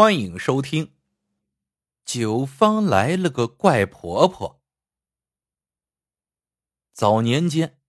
欢迎收听《九方来了个怪婆婆》。早年间，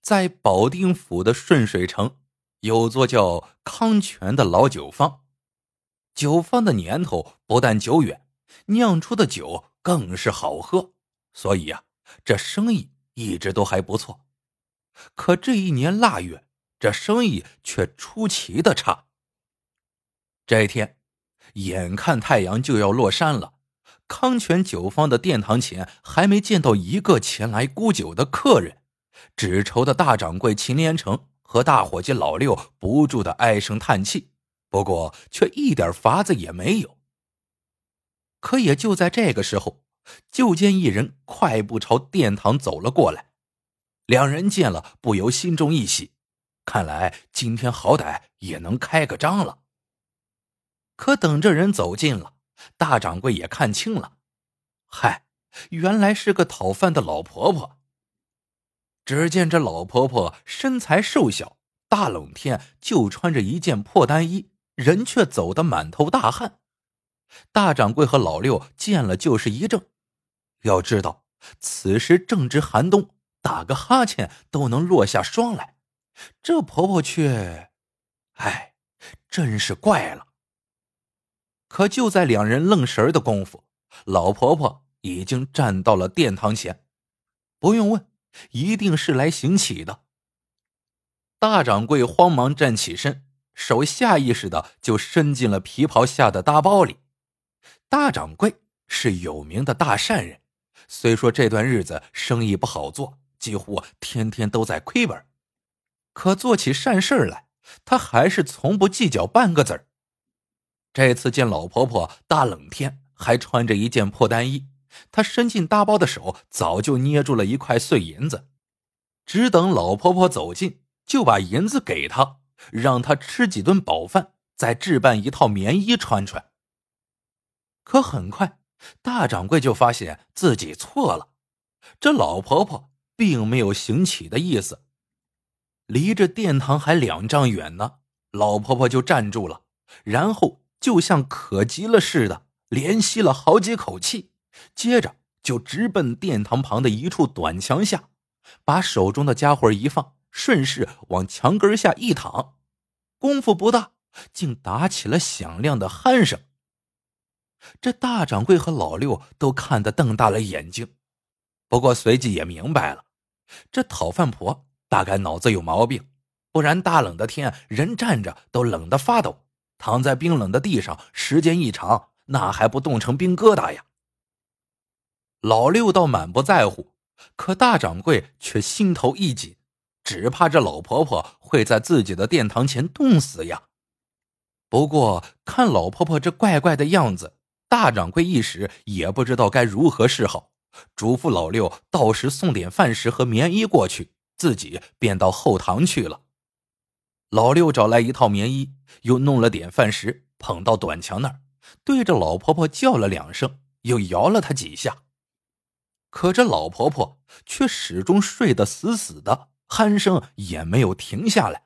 在保定府的顺水城，有座叫康泉的老酒坊。酒坊的年头不但久远，酿出的酒更是好喝，所以呀，这生意一直都还不错。可这一年腊月，这生意却出奇的差。这一天。眼看太阳就要落山了，康泉酒坊的殿堂前还没见到一个前来沽酒的客人，只愁的大掌柜秦连成和大伙计老六不住的唉声叹气，不过却一点法子也没有。可也就在这个时候，就见一人快步朝殿堂走了过来，两人见了不由心中一喜，看来今天好歹也能开个张了。可等这人走近了，大掌柜也看清了，嗨，原来是个讨饭的老婆婆。只见这老婆婆身材瘦小，大冷天就穿着一件破单衣，人却走得满头大汗。大掌柜和老六见了就是一怔，要知道此时正值寒冬，打个哈欠都能落下霜来，这婆婆却，哎，真是怪了。可就在两人愣神的功夫，老婆婆已经站到了殿堂前。不用问，一定是来行乞的。大掌柜慌忙站起身，手下意识的就伸进了皮袍下的大包里。大掌柜是有名的大善人，虽说这段日子生意不好做，几乎天天都在亏本，可做起善事来，他还是从不计较半个子儿。这次见老婆婆大冷天还穿着一件破单衣，他伸进大包的手早就捏住了一块碎银子，只等老婆婆走近，就把银子给她，让她吃几顿饱饭，再置办一套棉衣穿穿。可很快，大掌柜就发现自己错了，这老婆婆并没有行乞的意思，离这殿堂还两丈远呢，老婆婆就站住了，然后。就像渴极了似的，连吸了好几口气，接着就直奔殿堂旁的一处短墙下，把手中的家伙一放，顺势往墙根下一躺，功夫不大，竟打起了响亮的鼾声。这大掌柜和老六都看得瞪大了眼睛，不过随即也明白了，这讨饭婆大概脑子有毛病，不然大冷的天，人站着都冷得发抖。躺在冰冷的地上，时间一长，那还不冻成冰疙瘩呀？老六倒满不在乎，可大掌柜却心头一紧，只怕这老婆婆会在自己的殿堂前冻死呀。不过看老婆婆这怪怪的样子，大掌柜一时也不知道该如何是好，嘱咐老六到时送点饭食和棉衣过去，自己便到后堂去了。老六找来一套棉衣，又弄了点饭食，捧到短墙那儿，对着老婆婆叫了两声，又摇了她几下。可这老婆婆却始终睡得死死的，鼾声也没有停下来。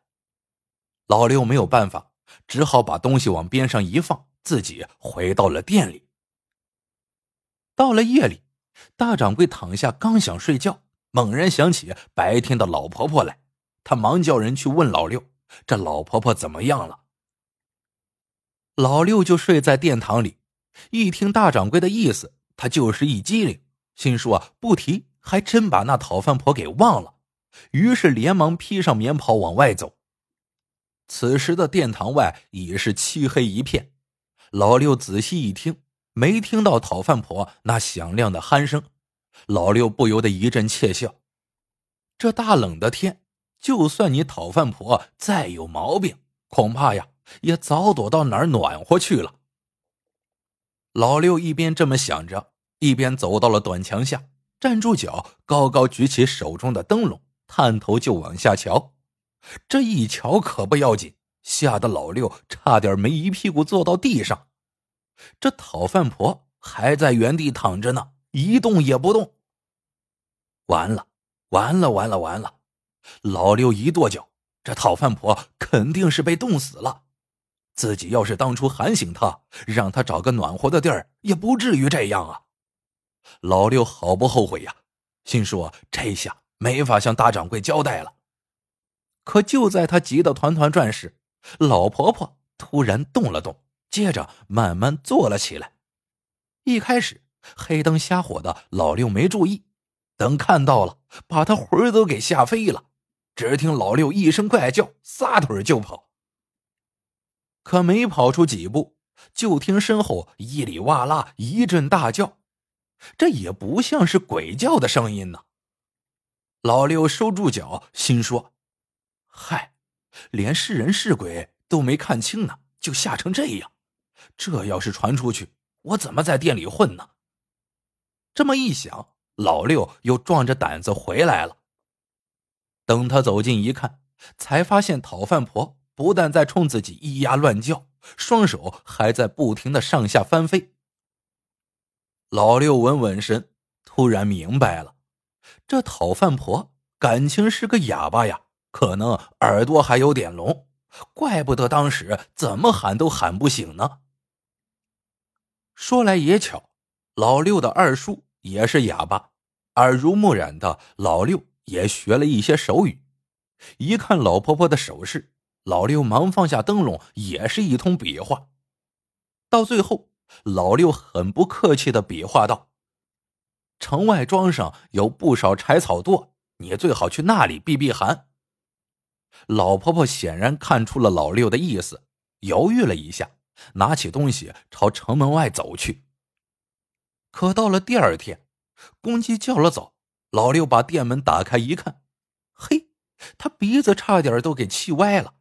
老六没有办法，只好把东西往边上一放，自己回到了店里。到了夜里，大掌柜躺下，刚想睡觉，猛然想起白天的老婆婆来，他忙叫人去问老六。这老婆婆怎么样了？老六就睡在殿堂里，一听大掌柜的意思，他就是一激灵，心说不提，还真把那讨饭婆给忘了。于是连忙披上棉袍往外走。此时的殿堂外已是漆黑一片，老六仔细一听，没听到讨饭婆那响亮的鼾声，老六不由得一阵窃笑。这大冷的天。就算你讨饭婆再有毛病，恐怕呀也早躲到哪儿暖和去了。老六一边这么想着，一边走到了短墙下，站住脚，高高举起手中的灯笼，探头就往下瞧。这一瞧可不要紧，吓得老六差点没一屁股坐到地上。这讨饭婆还在原地躺着呢，一动也不动。完了，完了，完了，完了！老六一跺脚，这讨饭婆肯定是被冻死了。自己要是当初喊醒她，让她找个暖和的地儿，也不至于这样啊。老六好不后悔呀，心说这下没法向大掌柜交代了。可就在他急得团团转时，老婆婆突然动了动，接着慢慢坐了起来。一开始黑灯瞎火的，老六没注意，等看到了，把他魂儿都给吓飞了。只听老六一声怪叫，撒腿就跑。可没跑出几步，就听身后一里哇啦一阵大叫，这也不像是鬼叫的声音呢。老六收住脚，心说：“嗨，连是人是鬼都没看清呢，就吓成这样。这要是传出去，我怎么在店里混呢？”这么一想，老六又壮着胆子回来了。等他走近一看，才发现讨饭婆不但在冲自己咿呀乱叫，双手还在不停的上下翻飞。老六稳稳神，突然明白了，这讨饭婆感情是个哑巴呀，可能耳朵还有点聋，怪不得当时怎么喊都喊不醒呢。说来也巧，老六的二叔也是哑巴，耳濡目染的老六。也学了一些手语，一看老婆婆的手势，老六忙放下灯笼，也是一通比划。到最后，老六很不客气的比划道：“城外庄上有不少柴草垛，你最好去那里避避寒。”老婆婆显然看出了老六的意思，犹豫了一下，拿起东西朝城门外走去。可到了第二天，公鸡叫了早。老六把店门打开一看，嘿，他鼻子差点都给气歪了。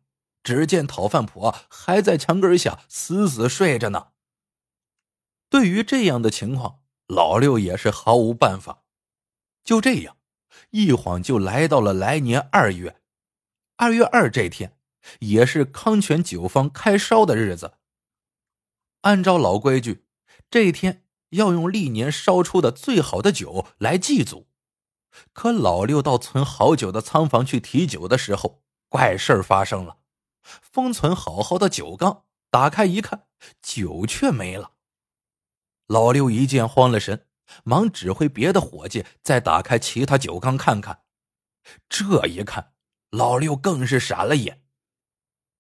只见讨饭婆还在墙根下死死睡着呢。对于这样的情况，老六也是毫无办法。就这样，一晃就来到了来年二月。二月二这天，也是康泉酒坊开烧的日子。按照老规矩，这天要用历年烧出的最好的酒来祭祖。可老六到存好酒的仓房去提酒的时候，怪事发生了。封存好好的酒缸打开一看，酒却没了。老六一见慌了神，忙指挥别的伙计再打开其他酒缸看看。这一看，老六更是傻了眼，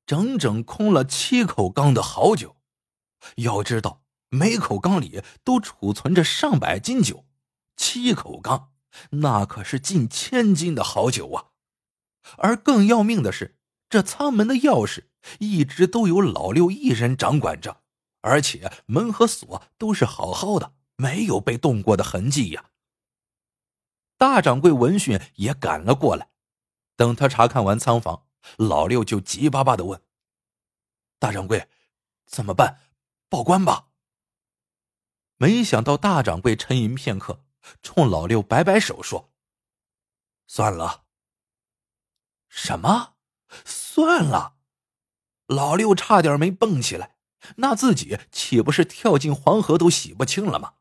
整整空了七口缸的好酒。要知道，每口缸里都储存着上百斤酒，七口缸。那可是近千斤的好酒啊！而更要命的是，这仓门的钥匙一直都由老六一人掌管着，而且门和锁都是好好的，没有被动过的痕迹呀。大掌柜闻讯也赶了过来，等他查看完仓房，老六就急巴巴的问：“大掌柜，怎么办？报官吧？”没想到大掌柜沉吟片刻。冲老六摆摆手说：“算了。”什么？算了？老六差点没蹦起来，那自己岂不是跳进黄河都洗不清了吗？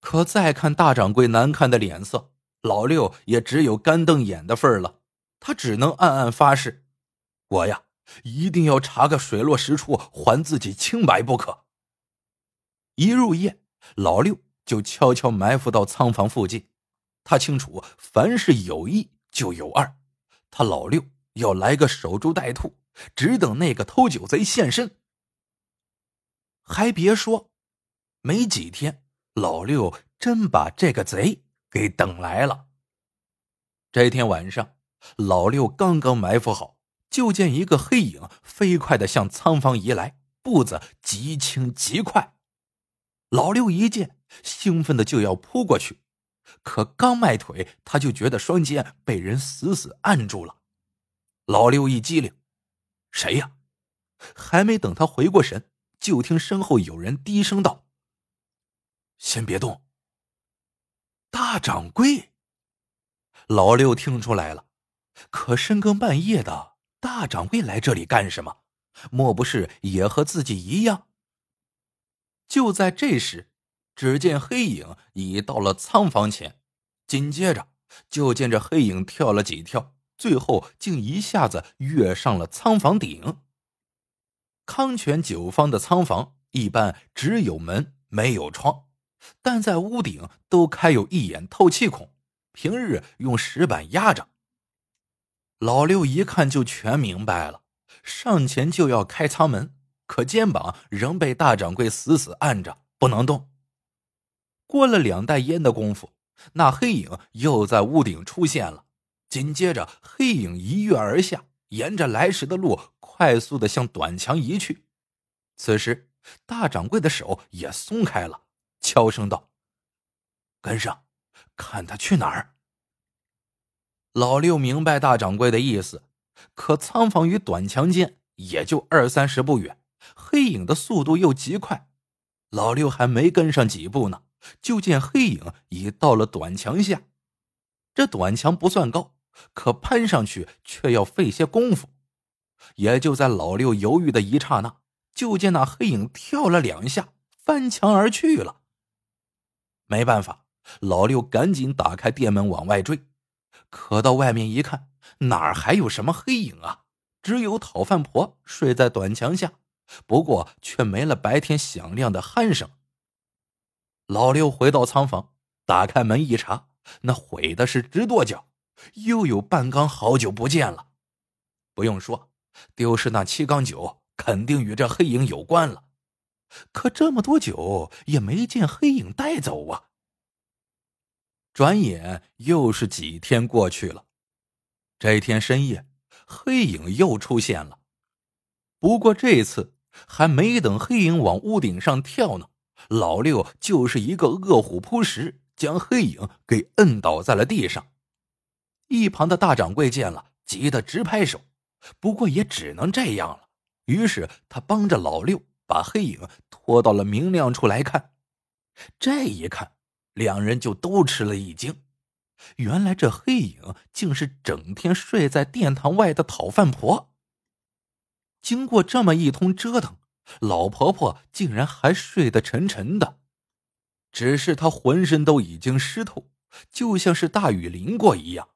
可再看大掌柜难看的脸色，老六也只有干瞪眼的份了。他只能暗暗发誓：“我呀，一定要查个水落石出，还自己清白不可。”一入夜，老六。就悄悄埋伏到仓房附近，他清楚凡是有一就有二，他老六要来个守株待兔，只等那个偷酒贼现身。还别说，没几天，老六真把这个贼给等来了。这天晚上，老六刚刚埋伏好，就见一个黑影飞快的向仓房移来，步子极轻极快。老六一见。兴奋的就要扑过去，可刚迈腿，他就觉得双肩被人死死按住了。老六一激灵：“谁呀？”还没等他回过神，就听身后有人低声道：“先别动。”大掌柜。老六听出来了，可深更半夜的，大掌柜来这里干什么？莫不是也和自己一样？就在这时。只见黑影已到了仓房前，紧接着就见这黑影跳了几跳，最后竟一下子跃上了仓房顶。康泉酒坊的仓房一般只有门没有窗，但在屋顶都开有一眼透气孔，平日用石板压着。老六一看就全明白了，上前就要开仓门，可肩膀仍被大掌柜死死按着，不能动。过了两袋烟的功夫，那黑影又在屋顶出现了，紧接着黑影一跃而下，沿着来时的路快速的向短墙移去。此时，大掌柜的手也松开了，悄声道：“跟上，看他去哪儿。”老六明白大掌柜的意思，可仓房与短墙间也就二三十步远，黑影的速度又极快，老六还没跟上几步呢，就见黑影已到了短墙下。这短墙不算高，可攀上去却要费些功夫。也就在老六犹豫的一刹那，就见那黑影跳了两下，翻墙而去了。没办法，老六赶紧打开店门往外追。可到外面一看，哪儿还有什么黑影啊？只有讨饭婆睡在短墙下，不过却没了白天响亮的鼾声。老六回到仓房，打开门一查，那悔的是直跺脚，又有半缸好酒不见了。不用说，丢失那七缸酒，肯定与这黑影有关了。可这么多酒也没见黑影带走啊！转眼又是几天过去了，这天深夜，黑影又出现了。不过这次还没等黑影往屋顶上跳呢，老六就是一个饿虎扑食，将黑影给摁倒在了地上。一旁的大掌柜见了，急得直拍手，不过也只能这样了。于是他帮着老六把黑影拖到了明亮处来看。这一看。两人就都吃了一惊，原来这黑影竟是整天睡在殿堂外的讨饭婆。经过这么一通折腾，老婆婆竟然还睡得沉沉的，只是她浑身都已经湿透，就像是大雨淋过一样。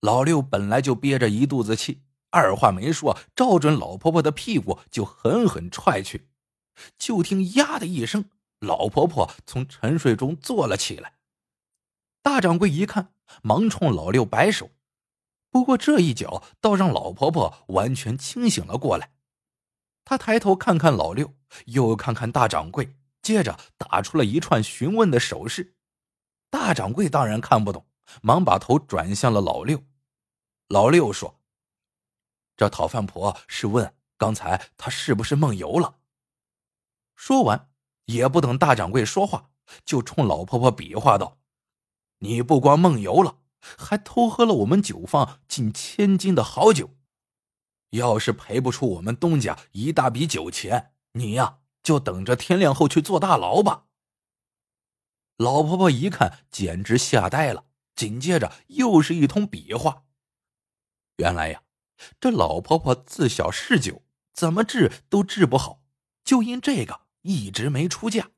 老六本来就憋着一肚子气，二话没说，照准老婆婆的屁股就狠狠踹去，就听“呀”的一声。老婆婆从沉睡中坐了起来，大掌柜一看，忙冲老六摆手。不过这一脚倒让老婆婆完全清醒了过来。她抬头看看老六，又看看大掌柜，接着打出了一串询问的手势。大掌柜当然看不懂，忙把头转向了老六。老六说：“这讨饭婆是问刚才她是不是梦游了。”说完。也不等大掌柜说话，就冲老婆婆比划道：“你不光梦游了，还偷喝了我们酒坊近千斤的好酒。要是赔不出我们东家一大笔酒钱，你呀就等着天亮后去坐大牢吧。”老婆婆一看，简直吓呆了，紧接着又是一通比划。原来呀，这老婆婆自小嗜酒，怎么治都治不好，就因这个。一直没出嫁，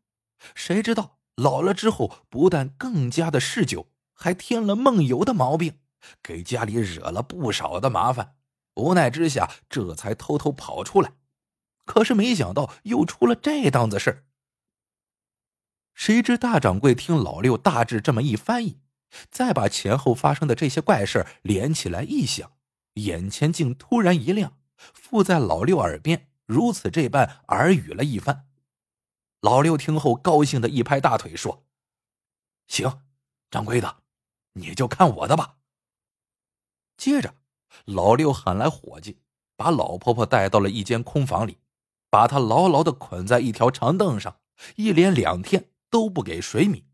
谁知道老了之后不但更加的嗜酒，还添了梦游的毛病，给家里惹了不少的麻烦。无奈之下，这才偷偷跑出来。可是没想到又出了这档子事谁知大掌柜听老六大致这么一翻译，再把前后发生的这些怪事连起来一想，眼前竟突然一亮，附在老六耳边如此这般耳语了一番。老六听后，高兴的一拍大腿，说：“行，掌柜的，你就看我的吧。”接着，老六喊来伙计，把老婆婆带到了一间空房里，把她牢牢的捆在一条长凳上，一连两天都不给水米，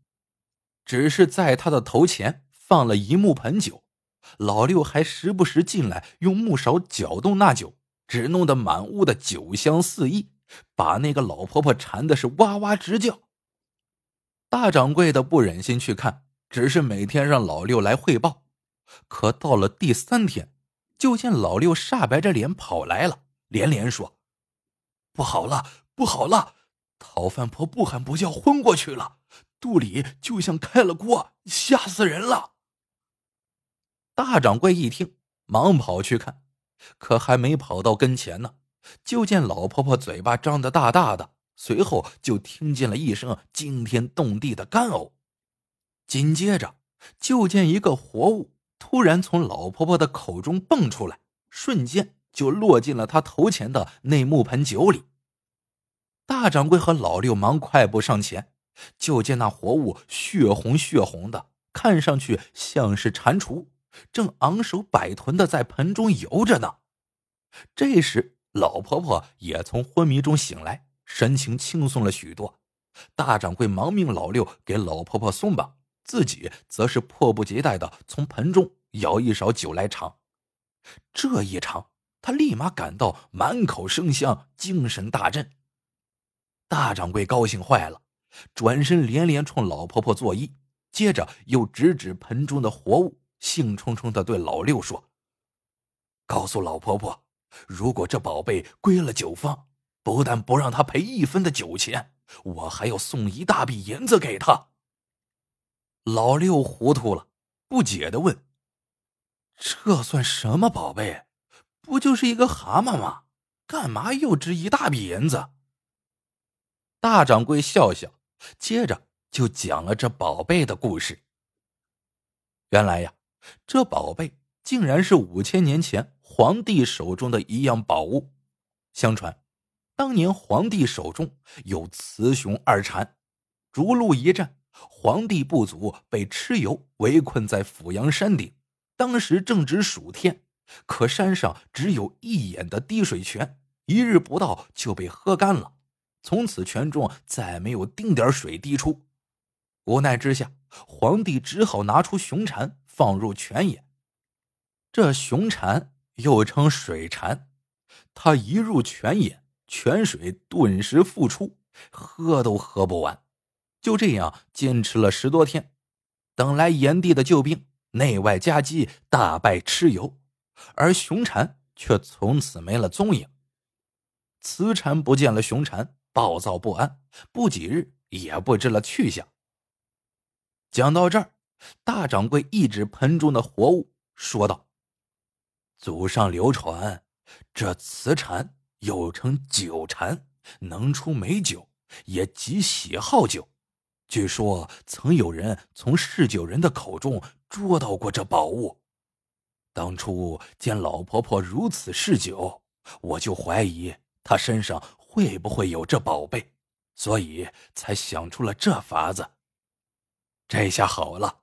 只是在她的头前放了一木盆酒，老六还时不时进来用木勺搅动那酒，只弄得满屋的酒香四溢。把那个老婆婆馋的是哇哇直叫。大掌柜的不忍心去看，只是每天让老六来汇报。可到了第三天，就见老六煞白着脸跑来了，连连说：“不好了，不好了！讨饭婆不喊不叫昏过去了，肚里就像开了锅，吓死人了。”大掌柜一听，忙跑去看，可还没跑到跟前呢。就见老婆婆嘴巴张得大大的，随后就听见了一声惊天动地的干呕，紧接着就见一个活物突然从老婆婆的口中蹦出来，瞬间就落进了她头前的那木盆酒里。大掌柜和老六忙快步上前，就见那活物血红血红的，看上去像是蟾蜍，正昂首摆臀的在盆中游着呢。这时，老婆婆也从昏迷中醒来，神情轻松了许多。大掌柜忙命老六给老婆婆松绑，自己则是迫不及待的从盆中舀一勺酒来尝。这一尝，他立马感到满口生香，精神大振。大掌柜高兴坏了，转身连连冲老婆婆作揖，接着又指指盆中的活物，兴冲冲的对老六说：“告诉老婆婆，如果这宝贝归了酒坊，不但不让他赔一分的酒钱，我还要送一大笔银子给他。”老六糊涂了，不解的问：“这算什么宝贝？不就是一个蛤蟆吗？干嘛又值一大笔银子？”大掌柜笑笑，接着就讲了这宝贝的故事。原来呀，这宝贝竟然是五千年前皇帝手中的一样宝物。相传，当年皇帝手中有雌雄二蝉，逐鹿一战，皇帝部族被蚩尤围困在阜阳山顶，当时正值暑天，可山上只有一眼的滴水泉，一日不到就被喝干了。从此，泉中再没有丁点水滴出。无奈之下，皇帝只好拿出雄蝉放入泉眼。这雄蝉又称水蝉，它一入泉眼，泉水顿时复出，喝都喝不完。就这样坚持了十多天，等来炎帝的救兵，内外夹击，大败蚩尤，而雄蝉却从此没了踪影。雌蝉不见了雄蝉。暴躁不安，不几日也不知了去向。讲到这儿，大掌柜一指盆中的活物，说道：“祖上流传，这雌蝉又称酒蝉，能出美酒，也极喜好酒。据说曾有人从嗜酒人的口中捉到过这宝物。当初见老婆婆如此嗜酒，我就怀疑她身上。”会不会有这宝贝？所以才想出了这法子。这下好了，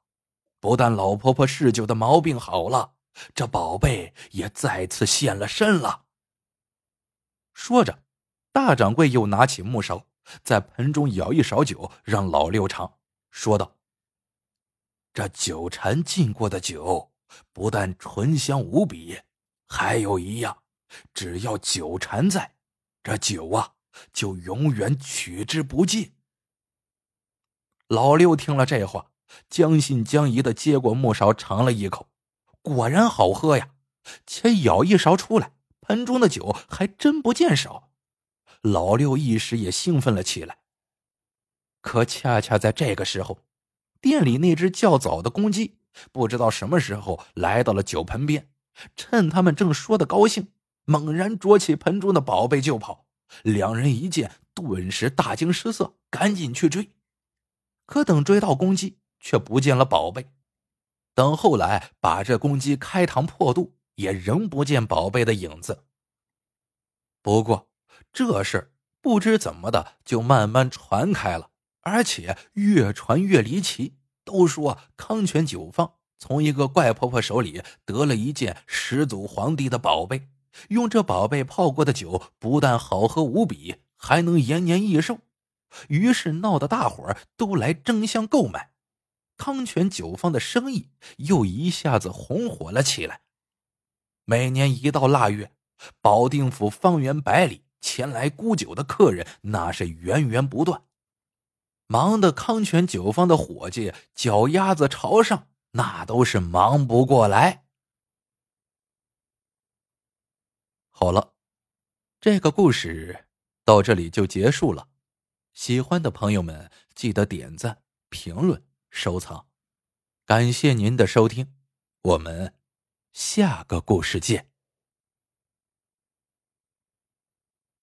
不但老婆婆嗜酒的毛病好了，这宝贝也再次现了身了。说着，大掌柜又拿起木勺，在盆中舀一勺酒，让老六尝，说道：“这酒禅浸过的酒，不但醇香无比，还有一样，只要酒禅在。”这酒啊，就永远取之不尽。老六听了这话，将信将疑的接过木勺尝了一口，果然好喝呀！且舀一勺出来，盆中的酒还真不见少。老六一时也兴奋了起来。可恰恰在这个时候，店里那只较早的公鸡，不知道什么时候来到了酒盆边，趁他们正说的高兴。猛然捉起盆中的宝贝就跑，两人一见，顿时大惊失色，赶紧去追。可等追到公鸡，却不见了宝贝。等后来把这公鸡开膛破肚，也仍不见宝贝的影子。不过这事不知怎么的，就慢慢传开了，而且越传越离奇。都说康泉酒坊从一个怪婆婆手里得了一件始祖皇帝的宝贝。用这宝贝泡过的酒，不但好喝无比，还能延年益寿。于是闹得大伙儿都来争相购买，康泉酒坊的生意又一下子红火了起来。每年一到腊月，保定府方圆百里前来沽酒的客人那是源源不断，忙得康泉酒坊的伙计脚丫子朝上，那都是忙不过来。好了，这个故事到这里就结束了。喜欢的朋友们记得点赞、评论、收藏，感谢您的收听，我们下个故事见。